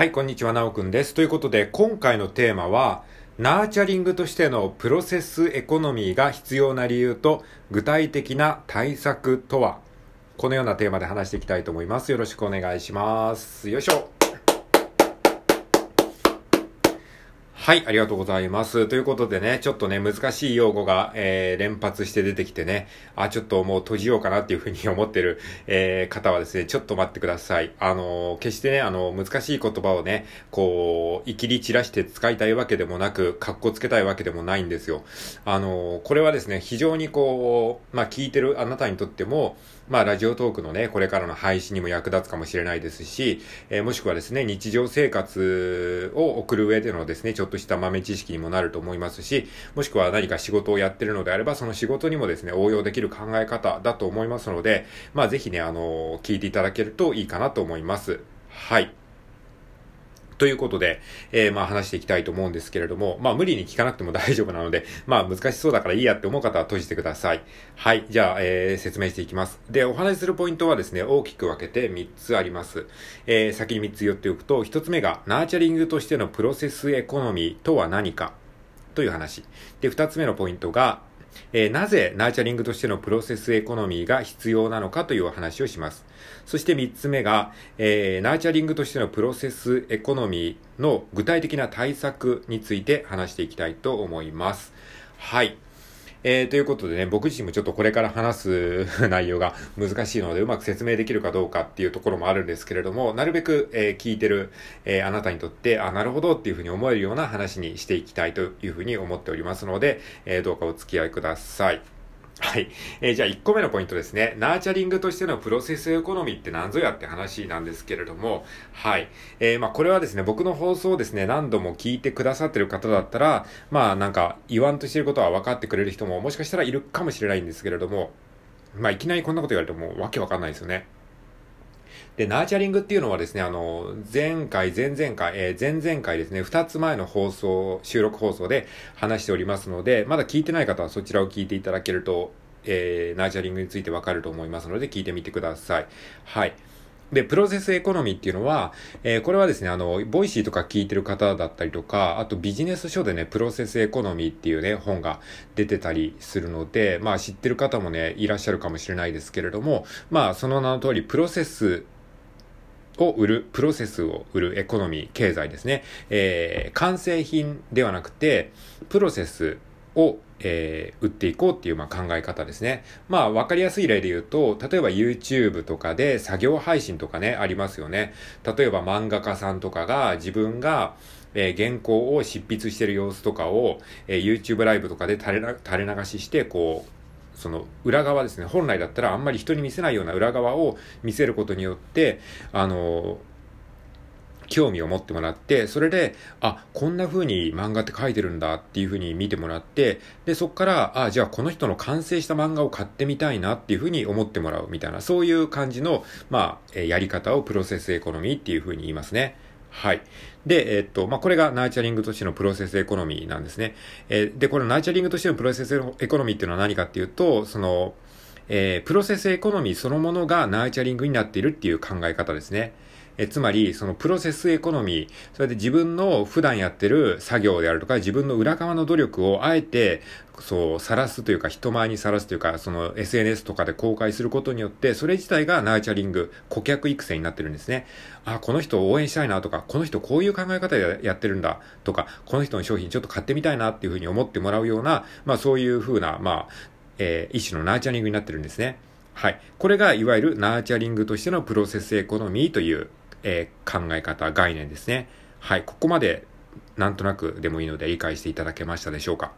はい、こんにちは、なおくんです。ということで、今回のテーマは、ナーチャリングとしてのプロセスエコノミーが必要な理由と具体的な対策とはこのようなテーマで話していきたいと思います。よろしくお願いします。よいしょ。はい、ありがとうございます。ということでね、ちょっとね、難しい用語が、えー、連発して出てきてね、あ、ちょっともう閉じようかなっていうふうに思ってる、えー、方はですね、ちょっと待ってください。あのー、決してね、あの、難しい言葉をね、こう、いきり散らして使いたいわけでもなく、格好つけたいわけでもないんですよ。あのこれはですね、非常にこう、まあ、聞いてるあなたにとっても、まあ、ラジオトークのね、これからの配信にも役立つかもしれないですし、えもしくはですね、日常生活を送る上でのですね、ちょっとした豆知識にもなると思いますし、もしくは何か仕事をやってるのであれば、その仕事にもですね、応用できる考え方だと思いますので、まあぜひね、あの聞いていただけるといいかなと思います。はい。ということで、えー、まあ話していきたいと思うんですけれども、まあ無理に聞かなくても 大丈夫なので、まあ難しそうだからいいやって思う方は閉じてください。はい。じゃあ、えー、説明していきます。で、お話しするポイントはですね、大きく分けて3つあります。えー、先に3つ言っておくと、1つ目が、ナーチャリングとしてのプロセスエコノミーとは何かという話。で、2つ目のポイントが、えー、なぜナーチャリングとしてのプロセスエコノミーが必要なのかというお話をします。そして3つ目が、えー、ナーチャリングとしてのプロセスエコノミーの具体的な対策について話していきたいと思います。はい。えー、ということでね、僕自身もちょっとこれから話す内容が 難しいので、うまく説明できるかどうかっていうところもあるんですけれども、なるべく、えー、聞いてる、えー、あなたにとって、あ、なるほどっていうふうに思えるような話にしていきたいというふうに思っておりますので、えどうかお付き合いください。はい。えー、じゃあ1個目のポイントですね。ナーチャリングとしてのプロセスエコノミーって何ぞやって話なんですけれども、はい。えー、まあこれはですね、僕の放送をですね、何度も聞いてくださってる方だったら、まあなんか言わんとしてることは分かってくれる人ももしかしたらいるかもしれないんですけれども、まあいきなりこんなこと言われてもわけわかんないですよね。で、ナーチャリングっていうのはですね、あの、前回、前々回、えー、前々回ですね、二つ前の放送、収録放送で話しておりますので、まだ聞いてない方はそちらを聞いていただけると、えー、ナーチャリングについてわかると思いますので、聞いてみてください。はい。で、プロセスエコノミーっていうのは、えー、これはですね、あの、 Voicy とか聞いてる方だったりとか、あとビジネス書でね、プロセスエコノミーっていうね、本が出てたりするので、まあ知ってる方もね、いらっしゃるかもしれないですけれども、まあその名の通り、プロセスを売る、プロセスを売るエコノミー、経済ですね。えー、完成品ではなくて、プロセスをえー、売っていこうっていうまあ考え方ですね。まあわかりやすい例で言うと、例えば YouTube とかで作業配信とかね、ありますよね。例えば漫画家さんとかが自分が、えー、原稿を執筆してる様子とかを、えー、YouTube ライブとかで垂れ垂れ流しして、こう、その裏側ですね。本来だったらあんまり人に見せないような裏側を見せることによって、あの興味を持ってもらって、それで、あ、こんな風に漫画って書いてるんだっていう風に見てもらって、で、そっから、あ、じゃあこの人の完成した漫画を買ってみたいなっていう風に思ってもらうみたいな、そういう感じの、まあ、やり方をプロセスエコノミーっていう風に言いますね。はい。で、えっと、まあ、これがナーチャリングとしてのプロセスエコノミーなんですね。えー、で、このナーチャリングとしてのプロセスエコノミーっていうのは何かっていうと、その、えー、プロセスエコノミーそのものがナーチャリングになっているっていう考え方ですね。えつまり、そのプロセスエコノミー、それで自分の普段やってる作業であるとか、自分の裏側の努力をあえて、そう、晒すというか、人前にさらすというか、その SNS とかで公開することによって、それ自体がナーチャリング、顧客育成になってるんですね。あ、この人を応援したいなとか、この人こういう考え方でやってるんだとか、この人の商品ちょっと買ってみたいなっていうふうに思ってもらうような、まあそういうふうな、まあ、えー、一種のナーチャリングになってるんですね。はい。これがいわゆるナーチャリングとしてのプロセスエコノミーというえー、考え方、概念ですね。はい、ここまでなんとなくでもいいので理解していただけましたでしょうか？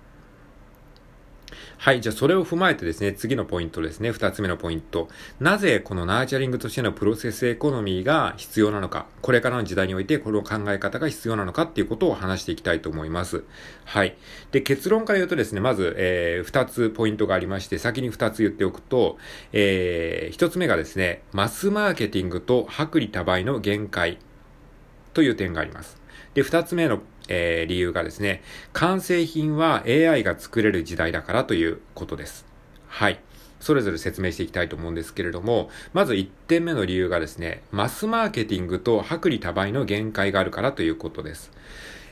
はい。じゃあ、それを踏まえてですね、次のポイントですね。二つ目のポイント。なぜ、このナーチャリングとしてのプロセスエコノミーが必要なのか。これからの時代において、この考え方が必要なのかっていうことを話していきたいと思います。はい。で、結論から言うとですね、まず、えー、二つポイントがありまして、先に二つ言っておくと、えー、一つ目がですね、マスマーケティングと薄利多売の限界という点があります。で、二つ目のえー、理由がですね、完成品は AI が作れる時代だからということです。はい。それぞれ説明していきたいと思うんですけれども、まず1点目の理由がですね、マスマーケティングと薄利多売の限界があるからということです。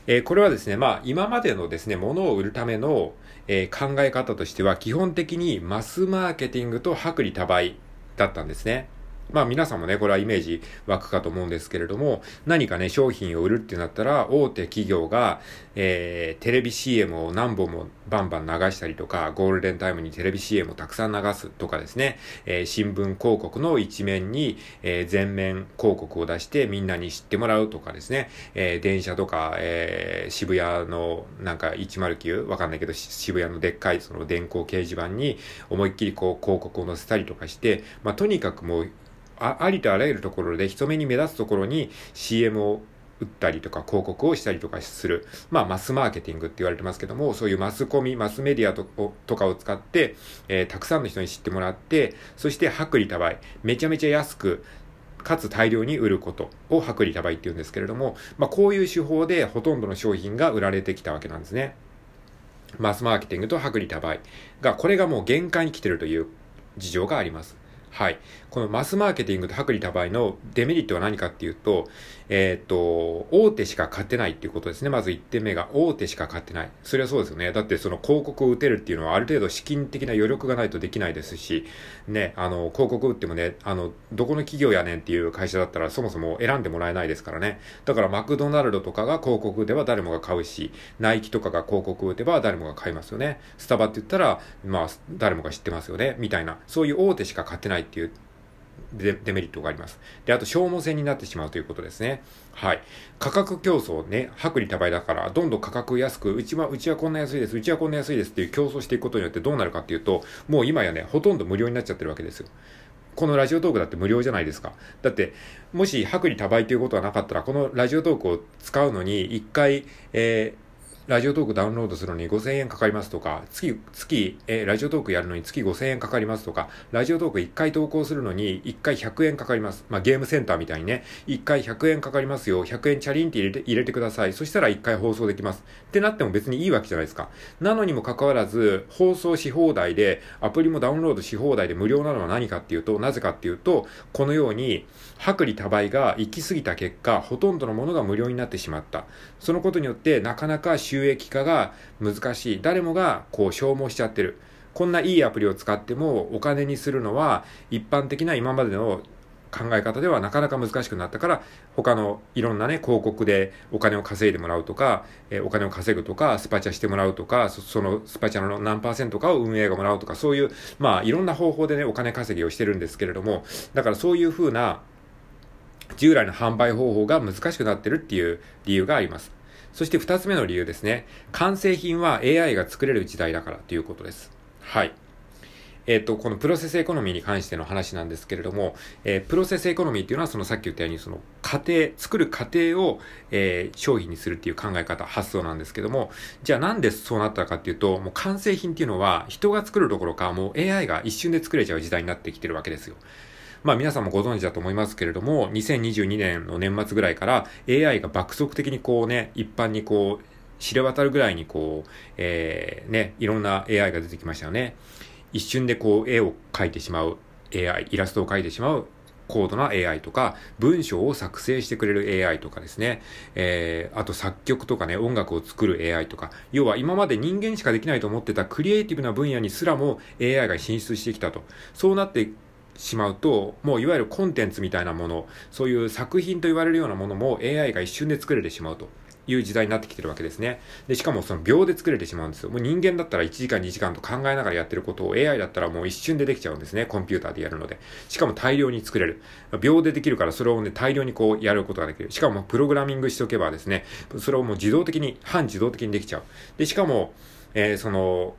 えー、これはですね、まあ、今までのですね、物を売るための、えー、考え方としては、基本的にマスマーケティングと薄利多売だったんですね。まあ皆さんもね、これはイメージ湧くかと思うんですけれども、何かね、商品を売るってなったら、大手企業が、えー、テレビ CM を何本もバンバン流したりとか、ゴールデンタイムにテレビ CM をたくさん流すとかですね、えー、新聞広告の一面に、えー、全面広告を出してみんなに知ってもらうとかですね、えー、電車とか、えー、渋谷のなんか109、わかんないけど、渋谷のでっかいその電光掲示板に思いっきりこう広告を載せたりとかして、まあとにかくもうあありとあらゆるところで人目に目立つところに CM を打ったりとか広告をしたりとかする。まあ、マスマーケティングって言われてますけども、そういうマスコミ、マスメディアととかを使って、えー、たくさんの人に知ってもらって、そして薄利多売、めちゃめちゃ安く、かつ大量に売ることを薄利多売って言うんですけれども、まあ、こういう手法でほとんどの商品が売られてきたわけなんですね。マスマーケティングと薄利多売が、これがもう限界に来てるという事情があります。はい。このマスマーケティングと薄利多売のデメリットは何かっていうと、えっ、と、大手しか買ってないっていうことですね。まず1点目が、大手しか買ってない。それはそうですよね。だってその広告を打てるっていうのはある程度資金的な余力がないとできないですし、ね、あの、広告打ってもね、あの、どこの企業やねんっていう会社だったらそもそも選んでもらえないですからね。だからマクドナルドとかが広告打てば誰もが買うし、ナイキとかが広告打てば誰もが買いますよね。スタバって言ったら、まあ、誰もが知ってますよね。みたいな。そういう大手しか買ってないっていうデメリットがあります。で、あと消耗戦になってしまうということですね。はい。価格競争ね、薄利多売だから、どんどん価格安く、うちは、うちはこんな安いです、うちはこんな安いですっていう競争していくことによってどうなるかっていうと、もう今やね、ほとんど無料になっちゃってるわけですよ。このラジオトークだって無料じゃないですか。だって、もし薄利多売ということがなかったら、このラジオトークを使うのに、一回、えーラジオトークダウンロードするのに5000円かかりますとか、月、月、え、ラジオトークやるのに月5000円かかりますとか、ラジオトーク1回投稿するのに1回100円かかります。まあ、ゲームセンターみたいにね、1回100円かかりますよ。100円チャリンって入れて、入れてください。そしたら1回放送できます。ってなっても別にいいわけじゃないですか。なのにもかかわらず、放送し放題で、アプリもダウンロードし放題で無料なのは何かっていうと、なぜかっていうと、このように、薄利多売が行き過ぎた結果、ほとんどのものが無料になってしまった。そのことによって、なかなか収益化が難しい。誰もがこう消耗しちゃってる。こんないいアプリを使ってもお金にするのは一般的な今までの考え方ではなかなか難しくなったから、他のいろんなね、広告でお金を稼いでもらうとか、え、お金を稼ぐとか、スパチャしてもらうとか、そそのスパチャの何パーセントかを運営がもらうとか、そういう、まあいろんな方法でね、お金稼ぎをしてるんですけれども、だからそういうふうな、従来の販売方法が難しくなってるっていう理由があります。そして二つ目の理由ですね。完成品は AI が作れる時代だからということです。はい。えっ、ー、と、このプロセスエコノミーに関しての話なんですけれども、えー、プロセスエコノミーっていうのはそのさっき言ったようにその過程、作る過程を、えー、商品にするっていう考え方、発想なんですけども、じゃあなんでそうなったかっていうと、もう完成品っていうのは人が作るどころかもう AI が一瞬で作れちゃう時代になってきてるわけですよ。まあ皆さんもご存知だと思いますけれども、2022年の年末ぐらいから AI が爆速的にこうね、一般にこう、知れ渡るぐらいにこう、えー、ね、いろんな AI が出てきましたよね。一瞬でこう、絵を描いてしまう AI、イラストを描いてしまう高度な AI とか、文章を作成してくれる AI とかですね、えー、あと作曲とかね、音楽を作る AI とか、要は今まで人間しかできないと思ってたクリエイティブな分野にすらも AI が進出してきたと。そうなってしまうと、もういわゆるコンテンツみたいなもの、そういう作品と言われるようなものも AI が一瞬で作れてしまうと。いう時代になってきてるわけですね。で、しかもその秒で作れてしまうんですよ。もう人間だったら1時間2時間と考えながらやってることを AI だったらもう一瞬でできちゃうんですね。コンピューターでやるので。しかも大量に作れる。秒でできるからそれをね、大量にこうやることができる。しかもプログラミングしておけばですね、それをもう自動的に、半自動的にできちゃう。で、しかも、えー、その、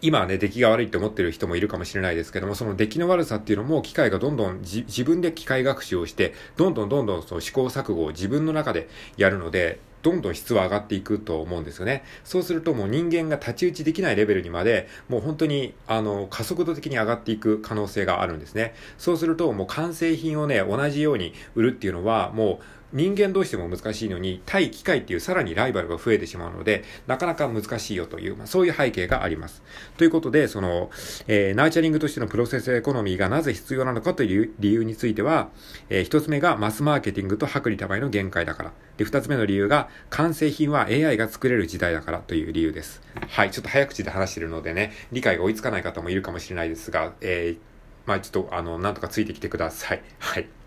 今はね、出来が悪いって思ってる人もいるかもしれないですけども、その出来の悪さっていうのも機械がどんどん自分で機械学習をして、どんどんどんどんその試行錯誤を自分の中でやるので、どんどん質は上がっていくと思うんですよね。そうするともう人間が太刀打ちできないレベルにまで、もう本当に、あの、加速度的に上がっていく可能性があるんですね。そうするともう完成品をね、同じように売るっていうのは、もう、人間同士でも難しいのに、対機械っていうさらにライバルが増えてしまうので、なかなか難しいよという、まあ、そういう背景があります。ということで、その、えー、ナーチャリングとしてのプロセスエコノミーがなぜ必要なのかという理由については、えー、一つ目がマスマーケティングと薄利多売の限界だから。で、二つ目の理由が、完成品は AI が作れる時代だからという理由です。はい、ちょっと早口で話してるのでね、理解が追いつかない方もいるかもしれないですが、えー、まあちょっと、あの、なんとかついてきてください。はい。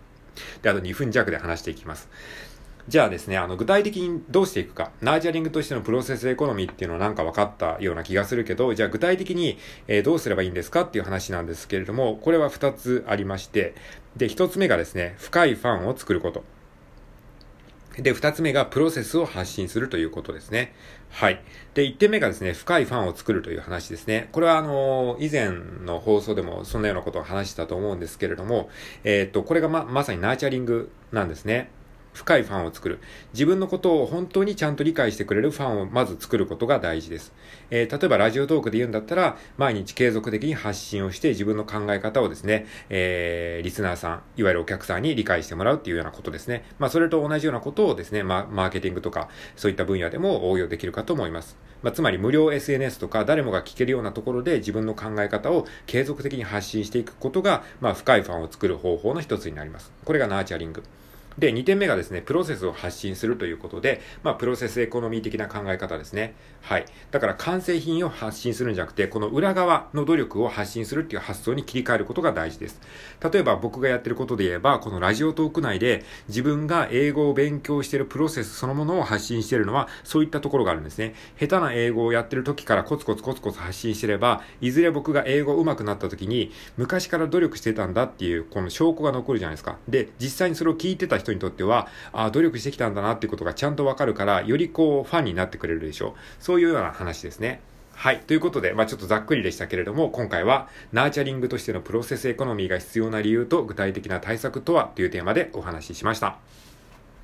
で、あと2分弱で話していきます。じゃあですね、あの、具体的にどうしていくか。ナージャリングとしてのプロセスエコノミーっていうのはなんか分かったような気がするけど、じゃあ具体的に、えー、どうすればいいんですかっていう話なんですけれども、これは2つありまして、で、1つ目がですね、深いファンを作ること。で、二つ目がプロセスを発信するということですね。はい。で、一点目がですね、深いファンを作るという話ですね。これはあの以前の放送でもそんなようなことを話したと思うんですけれども、えー、っと、これがま、まさにナーチャリングなんですね。深いファンを作る。自分のことを本当にちゃんと理解してくれるファンをまず作ることが大事です。えー、例えばラジオトークで言うんだったら、毎日継続的に発信をして自分の考え方をですね、えー、リスナーさん、いわゆるお客さんに理解してもらうっていうようなことですね。まあ、それと同じようなことをですね、まあ、マーケティングとか、そういった分野でも応用できるかと思います。まあ、つまり無料 SNS とか誰もが聞けるようなところで自分の考え方を継続的に発信していくことが、まあ、深いファンを作る方法の一つになります。これがナーチャリング。で、2点目がですね、プロセスを発信するということで、まあ、プロセスエコノミー的な考え方ですね。はい。だから完成品を発信するんじゃなくて、この裏側の努力を発信するっていう発想に切り替えることが大事です。例えば僕がやってることで言えば、このラジオトーク内で自分が英語を勉強しているプロセスそのものを発信しているのは、そういったところがあるんですね。下手な英語をやってる時からコツコツコツコツ発信してれば、いずれ僕が英語上手くなった時に、昔から努力してたんだっていう、この証拠が残るじゃないですか。で、実際にそれを聞いてた人にとっては、あ努力してきたんだなっていうことがちゃんとわかるから、よりこう、ファンになってくれるでしょう。そういうような話ですね。はい。ということで、まあちょっとざっくりでしたけれども、今回は、ナーチャリングとしてのプロセスエコノミーが必要な理由と具体的な対策とはというテーマでお話ししました。